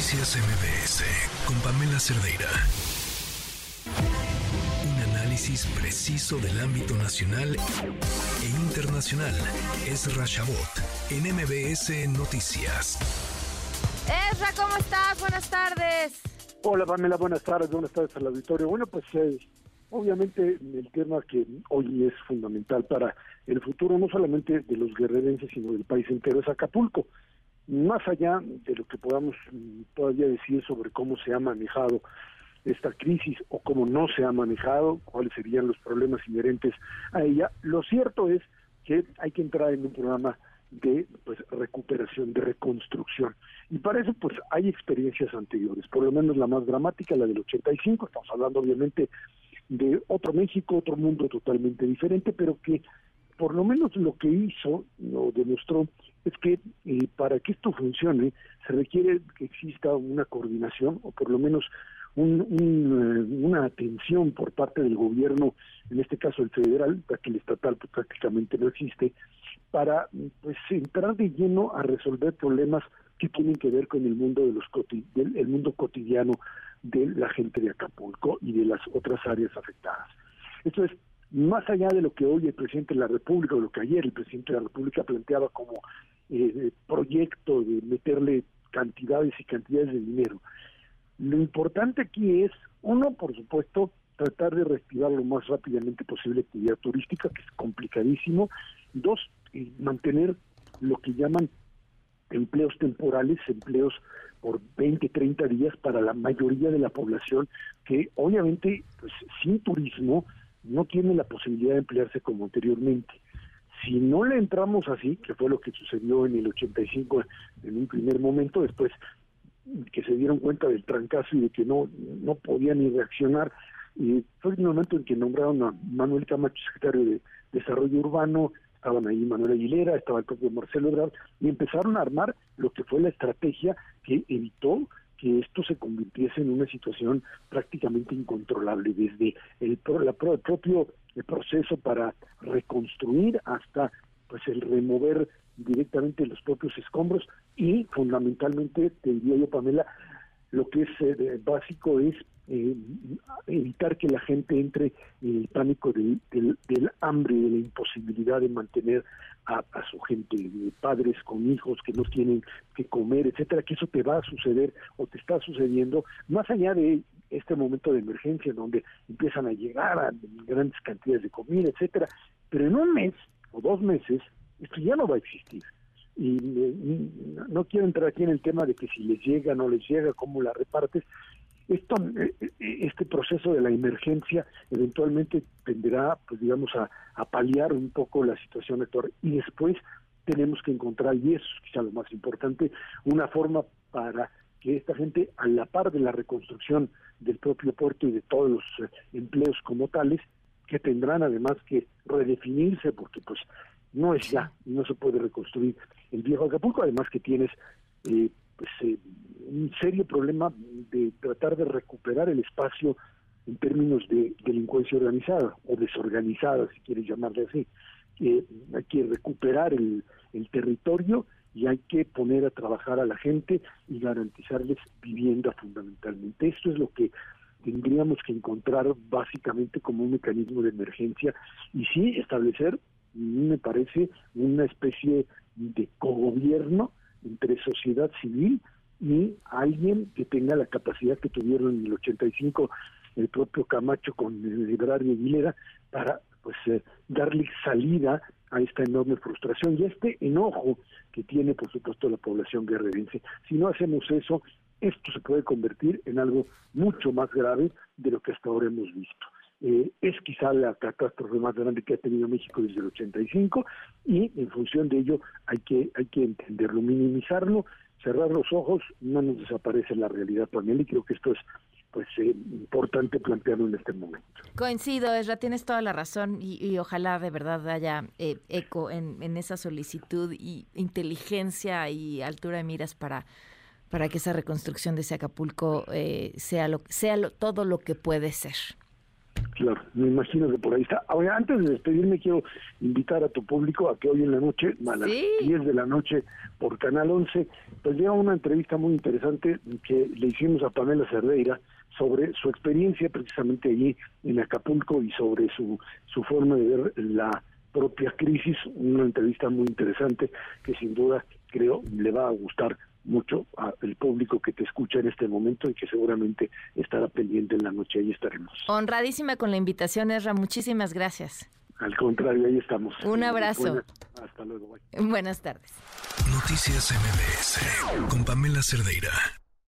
Noticias MBS con Pamela Cerdeira. Un análisis preciso del ámbito nacional e internacional. Es Rashabot en MBS Noticias. Ezra, ¿cómo estás? Buenas tardes. Hola Pamela, buenas tardes, buenas tardes al auditorio. Bueno, pues eh, obviamente el tema que hoy es fundamental para el futuro no solamente de los guerrerenses, sino del país entero es Acapulco más allá de lo que podamos mm, todavía decir sobre cómo se ha manejado esta crisis o cómo no se ha manejado, cuáles serían los problemas inherentes a ella, lo cierto es que hay que entrar en un programa de pues recuperación, de reconstrucción. Y para eso pues hay experiencias anteriores, por lo menos la más dramática, la del 85, estamos hablando obviamente de otro México, otro mundo totalmente diferente, pero que por lo menos lo que hizo, lo demostró, es que eh, para que esto funcione se requiere que exista una coordinación o por lo menos un, eh, una atención por parte del gobierno, en este caso el federal, ya que el estatal pues, prácticamente no existe, para pues entrar de lleno a resolver problemas que tienen que ver con el mundo de los del el mundo cotidiano de la gente de Acapulco y de las otras áreas afectadas. Esto es más allá de lo que hoy el presidente de la República, o lo que ayer el presidente de la República planteaba como eh, proyecto de meterle cantidades y cantidades de dinero. Lo importante aquí es, uno, por supuesto, tratar de respirar lo más rápidamente posible actividad turística, que es complicadísimo. Dos, eh, mantener lo que llaman empleos temporales, empleos por 20, 30 días para la mayoría de la población que obviamente pues sin turismo no tiene la posibilidad de emplearse como anteriormente. Si no le entramos así, que fue lo que sucedió en el 85 en un primer momento, después que se dieron cuenta del trancazo y de que no, no podían ni reaccionar, y fue el momento en que nombraron a Manuel Camacho, secretario de Desarrollo Urbano, estaban ahí Manuel Aguilera, estaba el propio Marcelo Ebrard, y empezaron a armar lo que fue la estrategia que evitó que esto se convirtiese en una situación prácticamente incontrolable, desde el, la, el propio proceso para reconstruir hasta pues el remover directamente los propios escombros y fundamentalmente, te diría yo, Pamela, lo que es eh, básico es eh, evitar que la gente entre en el pánico del, del, hambre, de la imposibilidad de mantener a, su gente, de padres con hijos que no tienen que comer, etcétera, que eso te va a suceder o te está sucediendo, más allá de este momento de emergencia donde empiezan a llegar a grandes cantidades de comida, etcétera, pero en un mes o dos meses esto ya no va a existir. Y, no quiero entrar aquí en el tema de que si les llega, no les llega, cómo la repartes, esto, eh, eh, este proceso de la emergencia eventualmente tenderá, pues digamos, a, paliar un poco la situación actual y después tenemos que encontrar, y eso es quizá lo más importante, una forma para que esta gente, a la par de la reconstrucción del propio puerto y de todos los eh, empleos como tales, que tendrán además que redefinirse, porque pues no es ya, no se puede reconstruir el viejo Acapulco, además que tienes eh, pues, eh, un serio problema de tratar de recuperar el espacio en términos de delincuencia organizada o desorganizada, si quieres llamarle así. hay que recuperar el, territorio y hay que poner a trabajar a la gente y garantizarles vivienda fundamentalmente. Esto es lo que tendríamos que encontrar básicamente como un mecanismo de emergencia y sí establecer, me parece, una especie de cogobierno entre sociedad civil y alguien que tenga la capacidad que tuvieron en el 85 el propio Camacho con el librario Aguilera para pues eh, darle salida a esta enorme frustración y a este enojo que tiene por supuesto la población guerrerense. Si no hacemos eso, esto se puede convertir en algo mucho más grave de lo que hasta ahora hemos visto. Eh, es quizá la catástrofe más grande que ha tenido México desde el 85 y en función de ello hay que hay que entenderlo, minimizarlo, cerrar los ojos, no nos desaparece la realidad también y creo que esto es pues eh, importante plantearlo en este momento. Coincido, Esra, tienes toda la razón y, ojalá de verdad haya eh, eco en, en, esa solicitud y inteligencia y altura de miras para para que esa reconstrucción de ese Acapulco sea lo sea lo, todo lo que puede ser. Claro, me imagino que por ahí está. Ahora, antes de despedirme, quiero invitar a tu público a que hoy en la noche, a las 10 de la noche, por Canal 11, pues llega una entrevista muy interesante que le hicimos a Pamela Cerdeira sobre su experiencia precisamente allí en Acapulco y sobre su, su forma de ver la propia crisis, una entrevista muy interesante que sin duda creo le va a gustar mucho al público que te escucha en este momento y que seguramente estará pendiente en la noche. Ahí estaremos. Honradísima con la invitación, Ezra. Muchísimas gracias. Al contrario, ahí estamos. Un abrazo. hasta luego. Buenas tardes. Noticias MBS con Pamela Cerdeira.